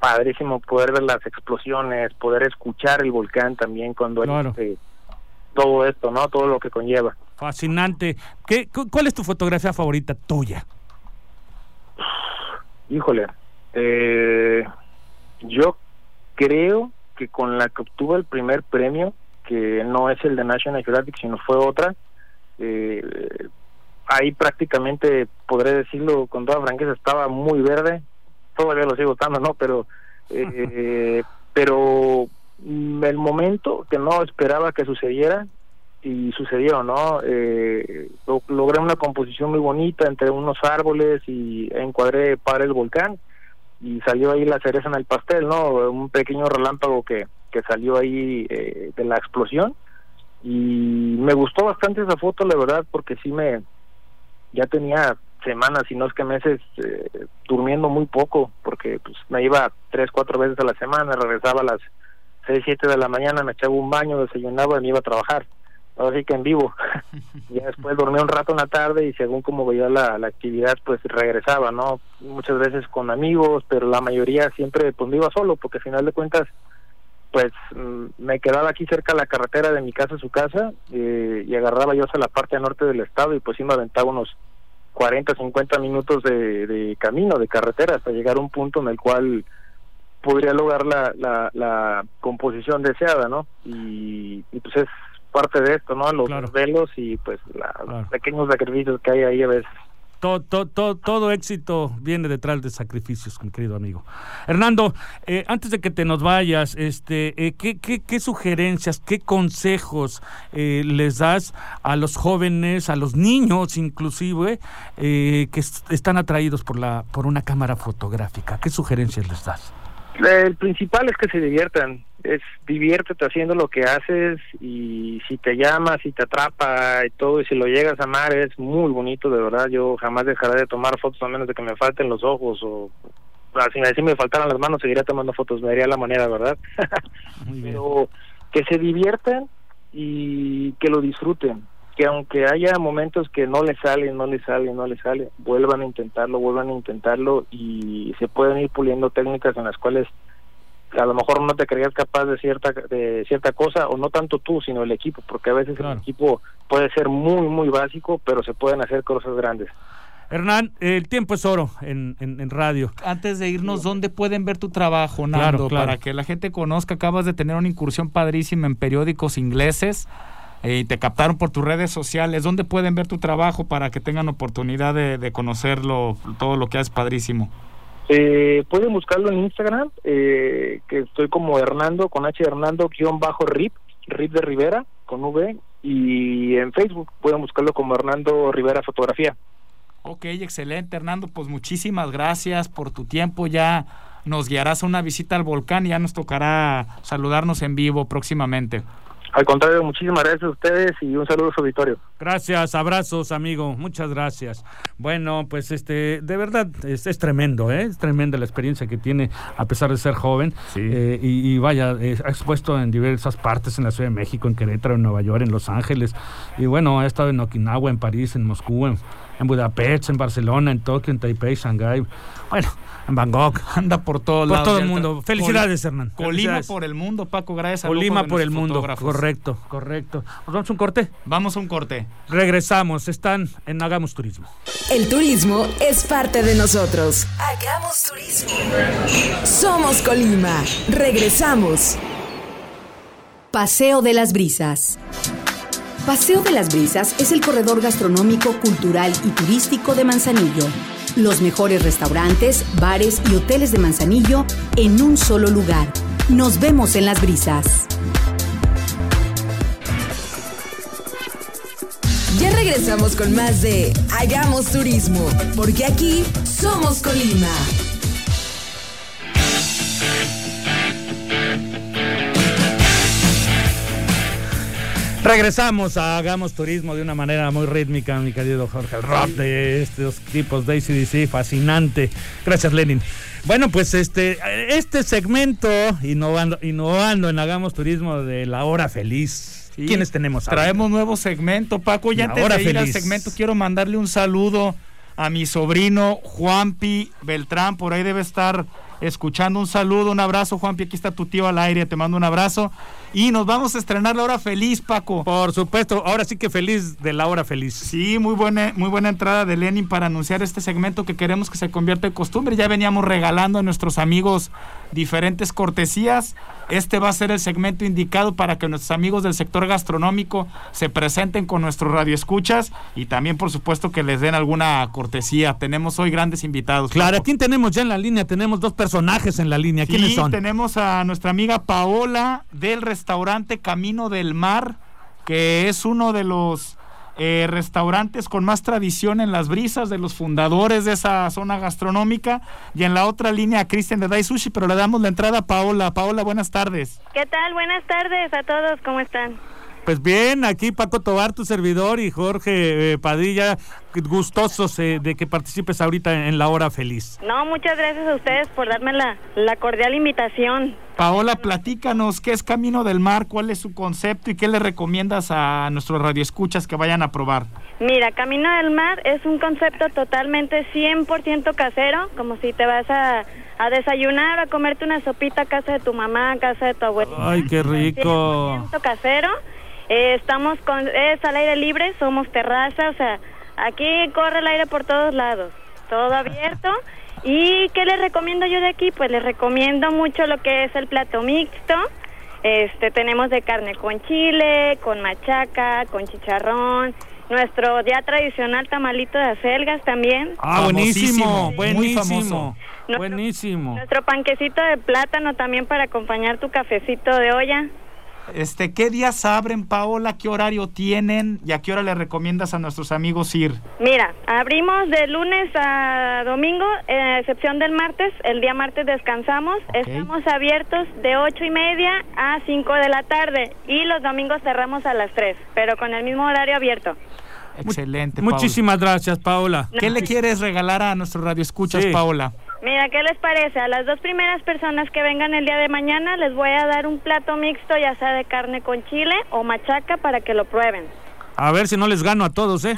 padrísimo poder ver las explosiones, poder escuchar el volcán también cuando claro. este, todo esto, ¿no? Todo lo que conlleva. Fascinante. ¿Qué, ¿Cuál es tu fotografía favorita tuya? Híjole, eh, yo creo que con la que obtuvo el primer premio, que no es el de National Geographic, sino fue otra, eh, ahí prácticamente, podré decirlo con toda franqueza, estaba muy verde, todavía lo sigo estando, ¿no? Pero, eh, <laughs> pero el momento que no esperaba que sucediera, y sucedió, ¿no? Eh, logré una composición muy bonita entre unos árboles y encuadré para el volcán y salió ahí la cereza en el pastel, ¿no? Un pequeño relámpago que, que salió ahí eh, de la explosión y me gustó bastante esa foto, la verdad, porque sí me ya tenía semanas, si no es que meses, eh, durmiendo muy poco, porque pues me iba tres, cuatro veces a la semana, regresaba a las seis, siete de la mañana, me echaba un baño, desayunaba y me iba a trabajar así que en vivo. <laughs> <laughs> ya después dormía un rato en la tarde y según como veía la, la actividad, pues regresaba, ¿no? Muchas veces con amigos, pero la mayoría siempre pues me iba solo, porque al final de cuentas, pues mm, me quedaba aquí cerca de la carretera de mi casa a su casa eh, y agarraba yo hacia la parte norte del estado y pues sí me aventaba unos 40, 50 minutos de, de camino, de carretera, hasta llegar a un punto en el cual podría lograr la, la, la composición deseada, ¿no? Y, y pues es parte de esto, ¿no? Los velos y pues los pequeños sacrificios que hay ahí a veces. Todo, todo, todo, éxito viene detrás de sacrificios, mi querido amigo. Hernando, eh, antes de que te nos vayas, este, eh, ¿qué, qué, qué, sugerencias, qué consejos eh, les das a los jóvenes, a los niños inclusive, que están atraídos por, la, por una cámara fotográfica? ¿Qué sugerencias les das? El principal es que se diviertan, es diviértete haciendo lo que haces y si te llama, si te atrapa y todo y si lo llegas a amar es muy bonito de verdad, yo jamás dejaré de tomar fotos a menos de que me falten los ojos o si me, si me faltaran las manos seguiría tomando fotos, me daría la manera, ¿verdad? <laughs> Pero que se diviertan y que lo disfruten, que aunque haya momentos que no le salen, no le salen, no le sale, vuelvan a intentarlo, vuelvan a intentarlo y se pueden ir puliendo técnicas en las cuales a lo mejor no te creías capaz de cierta de cierta cosa o no tanto tú sino el equipo porque a veces el equipo puede ser muy muy básico pero se pueden hacer cosas grandes Hernán, el tiempo es oro en, en, radio. Antes de irnos, ¿dónde pueden ver tu trabajo, Nando? Para que la gente conozca, acabas de tener una incursión padrísima en periódicos ingleses eh, y te captaron por tus redes sociales. ¿Dónde pueden ver tu trabajo para que tengan oportunidad de, de conocerlo, todo lo que haces padrísimo? Eh, pueden buscarlo en Instagram, eh, que estoy como Hernando, con H Hernando, guion bajo RIP, RIP de Rivera, con V, y en Facebook pueden buscarlo como Hernando Rivera Fotografía. Ok, excelente Hernando, pues muchísimas gracias por tu tiempo, ya nos guiarás a una visita al volcán y ya nos tocará saludarnos en vivo próximamente. Al contrario, muchísimas gracias a ustedes y un saludo a su auditorio. Gracias, abrazos, amigo, muchas gracias. Bueno, pues este, de verdad, es, tremendo, ¿eh? es tremenda la experiencia que tiene a pesar de ser joven. Eh, y, vaya, ha expuesto en diversas partes en la Ciudad de México, en Querétaro, en Nueva York, en Los Ángeles. Y bueno, ha estado en Okinawa, en París, en Moscú, en, en Budapest, en Barcelona, en Tokio, en Taipei, Shanghái. Bueno, en Bangkok. Anda por todo Por todo el mundo. Felicidades, Hernán. Colima por el mundo, Paco, gracias a Colima por el mundo. Correcto, correcto. ¿Nos vamos a un corte? Vamos a un corte. Regresamos. Están en Hagamos Turismo. El turismo es parte de nosotros. Hagamos Turismo. Somos Colima. Regresamos. Paseo de las Brisas. Paseo de las Brisas es el corredor gastronómico, cultural y turístico de Manzanillo los mejores restaurantes, bares y hoteles de Manzanillo en un solo lugar. Nos vemos en las brisas. Ya regresamos con más de Hagamos Turismo, porque aquí somos Colima. Regresamos a Hagamos Turismo de una manera muy rítmica, mi querido Jorge. El rock de estos tipos de ACDC, fascinante. Gracias, Lenin. Bueno, pues este, este segmento, innovando, innovando en Hagamos Turismo de la hora feliz. ¿Quiénes tenemos? Traemos nuevo segmento, Paco. Ya antes de ir al segmento, quiero mandarle un saludo a mi sobrino Juanpi Beltrán. Por ahí debe estar escuchando. Un saludo, un abrazo, Juanpi. Aquí está tu tío al aire. Te mando un abrazo. Y nos vamos a estrenar la hora feliz, Paco. Por supuesto, ahora sí que feliz de la hora feliz. Sí, muy buena, muy buena entrada de Lenin para anunciar este segmento que queremos que se convierta en costumbre. Ya veníamos regalando a nuestros amigos diferentes cortesías. Este va a ser el segmento indicado para que nuestros amigos del sector gastronómico se presenten con nuestros radioescuchas y también, por supuesto, que les den alguna cortesía. Tenemos hoy grandes invitados. Claro, ¿a quién tenemos ya en la línea? Tenemos dos personajes en la línea. ¿Quiénes son? Tenemos a nuestra amiga Paola del restaurante Camino del Mar, que es uno de los eh, restaurantes con más tradición en las brisas, de los fundadores de esa zona gastronómica. Y en la otra línea, Cristian de Dai Sushi, pero le damos la entrada a Paola. Paola, buenas tardes. ¿Qué tal? Buenas tardes a todos, ¿cómo están? Pues bien, aquí Paco Tobar, tu servidor, y Jorge eh, Padilla, gustosos eh, de que participes ahorita en la hora feliz. No, muchas gracias a ustedes por darme la, la cordial invitación. Paola, platícanos qué es Camino del Mar, cuál es su concepto y qué le recomiendas a nuestros radioescuchas que vayan a probar. Mira, Camino del Mar es un concepto totalmente 100% casero, como si te vas a, a desayunar, a comerte una sopita a casa de tu mamá, a casa de tu abuela. Ay, qué rico. 100% casero eh, estamos con, es al aire libre, somos terraza, o sea, aquí corre el aire por todos lados, todo abierto. <laughs> ¿Y qué les recomiendo yo de aquí? Pues les recomiendo mucho lo que es el plato mixto. Este, tenemos de carne con chile, con machaca, con chicharrón, nuestro ya tradicional tamalito de acelgas también. Ah, buenísimo, buenísimo. buenísimo. Nuestro panquecito de plátano también para acompañar tu cafecito de olla. Este, ¿Qué días abren, Paola? ¿Qué horario tienen? ¿Y a qué hora le recomiendas a nuestros amigos ir? Mira, abrimos de lunes a domingo, a excepción del martes. El día martes descansamos. Estamos abiertos de ocho y media a 5 de la tarde. Y los domingos cerramos a las 3, pero con el mismo horario abierto. Excelente. Muchísimas gracias, Paola. ¿Qué le <laughs> quieres regalar a nuestros radioescuchas, Paola? Mira, ¿qué les parece? A las dos primeras personas que vengan el día de mañana les voy a dar un plato mixto, ya sea de carne con chile o machaca, para que lo prueben. A ver si no les gano a todos, ¿eh?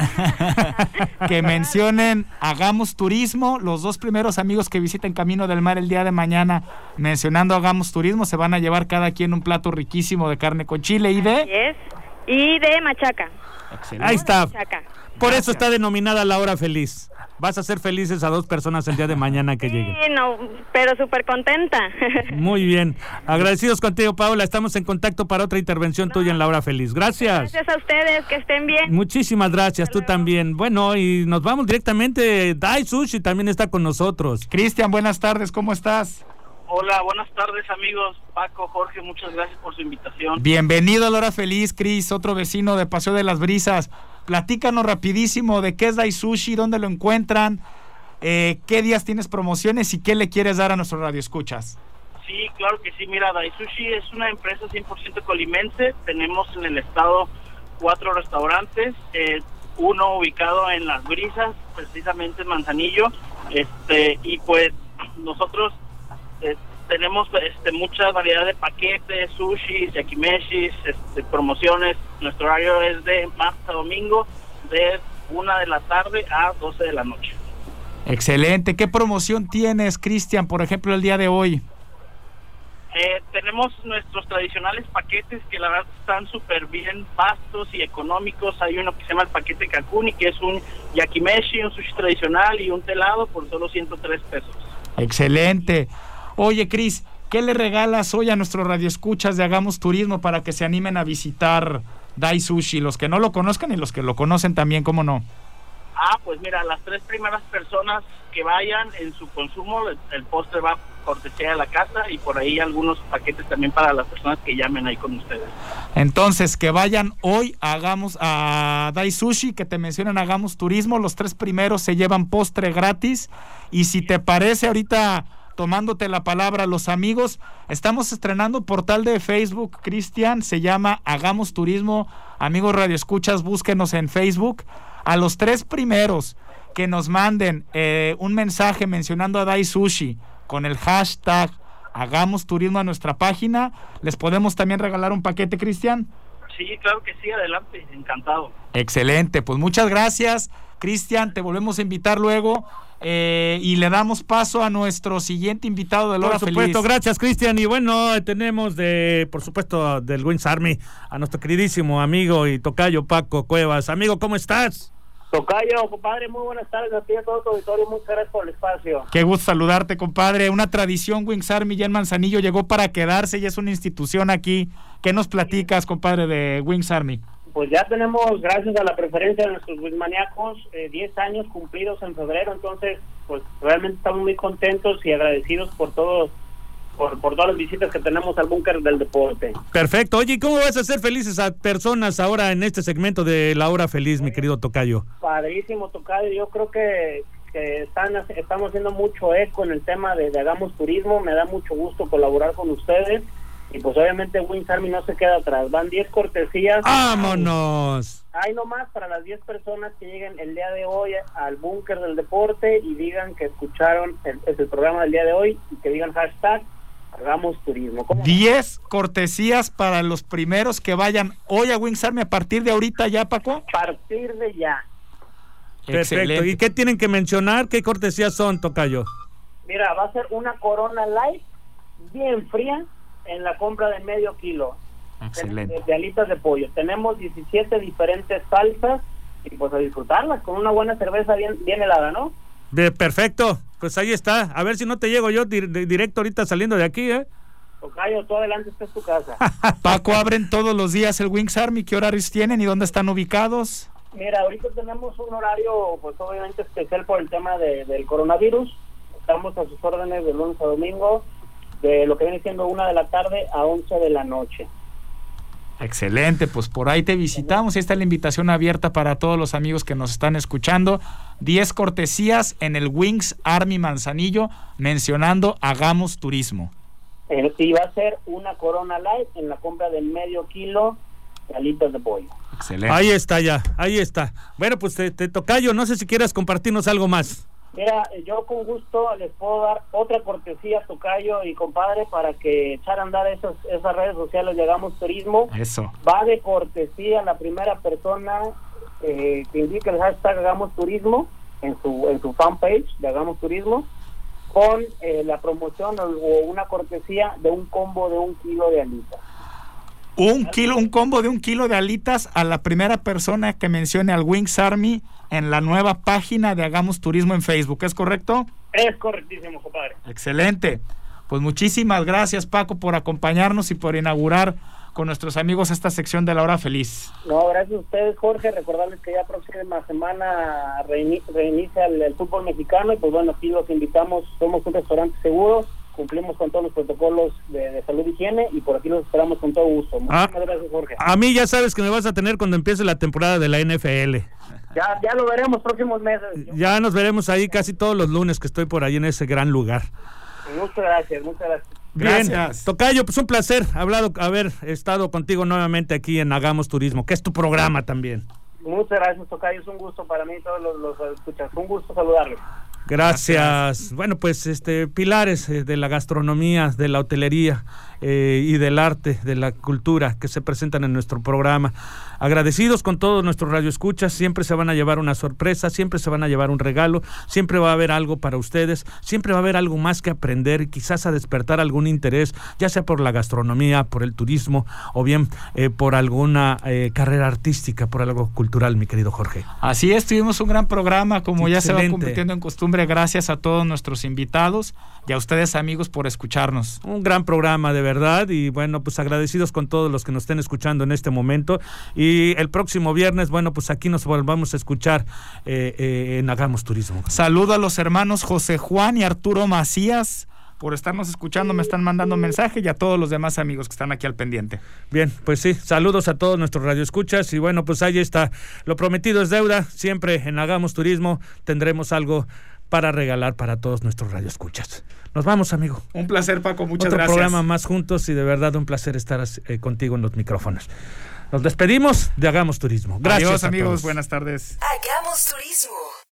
<laughs> que mencionen Hagamos Turismo. Los dos primeros amigos que visiten Camino del Mar el día de mañana mencionando Hagamos Turismo se van a llevar cada quien un plato riquísimo de carne con chile y de... Y de machaca. Ahí está. Por eso está denominada la hora feliz. Vas a ser felices a dos personas el día de mañana que lleguen. Sí, no, pero súper contenta. <laughs> Muy bien. Agradecidos contigo, Paula. Estamos en contacto para otra intervención tuya en la hora feliz. Gracias. Gracias a ustedes, que estén bien. Muchísimas gracias, tú también. Bueno, y nos vamos directamente. Dai Sushi también está con nosotros. Cristian, buenas tardes, ¿cómo estás? Hola, buenas tardes amigos. Paco, Jorge, muchas gracias por su invitación. Bienvenido a la hora feliz, Cris, otro vecino de Paseo de las Brisas. Platícanos rapidísimo de qué es Dai Sushi, dónde lo encuentran, eh, qué días tienes promociones y qué le quieres dar a nuestro radio escuchas. Sí, claro que sí. Mira, Dai Sushi es una empresa 100% colimense. Tenemos en el estado cuatro restaurantes, eh, uno ubicado en Las Brisas, precisamente en Manzanillo. Este, y pues nosotros eh, tenemos este, mucha variedad de paquetes, sushis, yakimeshis, este, promociones. Nuestro horario es de martes a domingo, de una de la tarde a 12 de la noche. Excelente. ¿Qué promoción tienes, Cristian, por ejemplo, el día de hoy? Eh, tenemos nuestros tradicionales paquetes que la verdad están súper bien vastos y económicos. Hay uno que se llama el paquete Kakuni, que es un yakimeshi, un sushi tradicional y un telado por solo 103 pesos. Excelente. Oye, Cris, ¿qué le regalas hoy a nuestros radioescuchas de Hagamos Turismo para que se animen a visitar Dai Sushi? Los que no lo conozcan y los que lo conocen también, ¿cómo no? Ah, pues mira, las tres primeras personas que vayan en su consumo, el, postre va cortesía a la casa y por ahí algunos paquetes también para las personas que llamen ahí con ustedes. Entonces, que vayan hoy, hagamos a Dai Sushi, que te mencionan, hagamos turismo, los tres primeros se llevan postre gratis y si te parece ahorita tomándote la palabra los amigos. Estamos estrenando portal de Facebook, Cristian, se llama Hagamos Turismo. Amigos Radio Escuchas, búsquenos en Facebook. A los tres primeros que nos manden eh, un mensaje mencionando a Dai Sushi con el hashtag Hagamos Turismo a nuestra página, ¿les podemos también regalar un paquete, Cristian? Sí, claro que sí, adelante, encantado. Excelente, pues muchas gracias, Cristian, te volvemos a invitar luego eh, y le damos paso a nuestro siguiente invitado de Lora Por supuesto, gracias Cristian. Y bueno, tenemos de, por supuesto, del Wings Army a nuestro queridísimo amigo y tocayo Paco Cuevas. Amigo, ¿cómo estás? Tocayo, compadre, muy buenas tardes a ti y a todo tu auditorio. Muchas gracias por el espacio. Qué gusto saludarte, compadre. Una tradición, Wings Army ya en Manzanillo llegó para quedarse y es una institución aquí. ¿Qué nos platicas, compadre, de Wings Army? Pues ya tenemos, gracias a la preferencia de nuestros Wismaniacos, 10 eh, años cumplidos en febrero, entonces pues realmente estamos muy contentos y agradecidos por todos por, por todas las visitas que tenemos al búnker del deporte. Perfecto. Oye, ¿cómo vas a hacer felices a personas ahora en este segmento de La Hora Feliz, mi querido Tocayo? Padrísimo, Tocayo. Yo creo que, que están, estamos haciendo mucho eco en el tema de, de Hagamos Turismo. Me da mucho gusto colaborar con ustedes y pues obviamente Wings Army no se queda atrás. Van 10 cortesías. ¡Vámonos! Hay nomás para las 10 personas que lleguen el día de hoy al búnker del deporte y digan que escucharon el, el programa del día de hoy y que digan hashtag hagamos turismo. 10 cortesías para los primeros que vayan hoy a Wings Army a partir de ahorita ya, Paco. A partir de ya. Perfecto. ¿Y qué tienen que mencionar? ¿Qué cortesías son, Tocayo? Mira, va a ser una Corona Light bien fría en la compra de medio kilo De, alitas de pollo. Tenemos 17 diferentes salsas y pues a disfrutarlas con una buena cerveza bien, bien helada, ¿no? De perfecto, pues ahí está. A ver si no te llego yo directo ahorita saliendo de aquí, ¿eh? Tocayo, todo adelante, esta es tu casa. <laughs> Paco, abren todos los días el Wings Army. ¿Qué horarios tienen y dónde están ubicados? Mira, ahorita tenemos un horario, pues obviamente especial por el tema de, del coronavirus. Estamos a sus órdenes de lunes a domingo, de lo que viene siendo una de la tarde a 11 de la noche. Excelente, pues por ahí te visitamos. Esta es la invitación abierta para todos los amigos que nos están escuchando. 10 cortesías en el Wings Army Manzanillo mencionando Hagamos Turismo. Y va a ser una Corona Light en la compra de medio kilo de alitas de pollo. Excelente. Ahí está ya, ahí está. Bueno, pues te, te toca yo, no sé si quieras compartirnos algo más. Mira, yo con gusto les puedo dar otra cortesía, Tocayo y compadre, para que echar a andar esas, esas redes sociales de Hagamos Turismo. Eso. Va de cortesía la primera persona eh, que indique el hashtag Hagamos Turismo en su, en su fanpage de Hagamos Turismo con eh, la promoción o, una cortesía de un combo de un kilo de alitas. Un kilo, un combo de un kilo de alitas a la primera persona que mencione al Wings Army en la nueva página de Hagamos Turismo en Facebook, ¿es correcto? Es correctísimo, compadre. Excelente. Pues muchísimas gracias, Paco, por acompañarnos y por inaugurar con nuestros amigos esta sección de la hora feliz. No, gracias a ustedes, Jorge. Recordarles que ya próxima semana reinicia el, fútbol mexicano y pues bueno, aquí los invitamos. Somos un restaurante seguro, cumplimos con todos los protocolos de, salud y higiene y por aquí los esperamos con todo gusto. Muchas ah, gracias, Jorge. A mí ya sabes que me vas a tener cuando empiece la temporada de la NFL. Ya, ya lo veremos próximos meses. Ya nos veremos ahí casi todos los lunes que estoy por ahí en ese gran lugar. Muchas gracias, muchas gracias. Bien, Tocayo, pues un placer hablado, haber estado contigo nuevamente aquí en Hagamos Turismo, que es tu programa también. Muchas gracias, Tocayo, es un gusto para mí todos los, los escuchas, un gusto saludarlos. Gracias. Bueno, pues este pilares eh, de la gastronomía, de la hotelería eh, y del arte, de la cultura que se presentan en nuestro programa. Agradecidos con todos nuestros radioescuchas, siempre se van a llevar una sorpresa, siempre se van a llevar un regalo, siempre va a haber algo para ustedes, siempre va a haber algo más que aprender, quizás a despertar algún interés, ya sea por la gastronomía, por el turismo o bien eh, por alguna eh, carrera artística, por algo cultural, mi querido Jorge. Así es, tuvimos un gran programa, como ya se va convirtiendo en costumbre, gracias a todos nuestros invitados y a ustedes amigos por escucharnos. Un gran programa de verdad y bueno, pues agradecidos con todos los que nos estén escuchando en este momento y el próximo viernes, bueno, pues aquí nos volvamos a escuchar eh, eh, en Hagamos Turismo. Saludo a los hermanos José Juan y Arturo Macías por estarnos escuchando, me están mandando mensaje y a todos los demás amigos que están aquí al pendiente. Bien, pues sí, saludos a todos nuestros radioescuchas y bueno, pues ahí está. Lo prometido es deuda, siempre en Hagamos Turismo tendremos algo para regalar para todos nuestros radioescuchas. Nos vamos, amigo. Un placer, Paco. Muchas Otro gracias. programa más juntos y de verdad un placer estar eh, contigo en los micrófonos. Nos despedimos de Hagamos Turismo. Gracias. Adiós, amigos. Buenas tardes. Hagamos Turismo.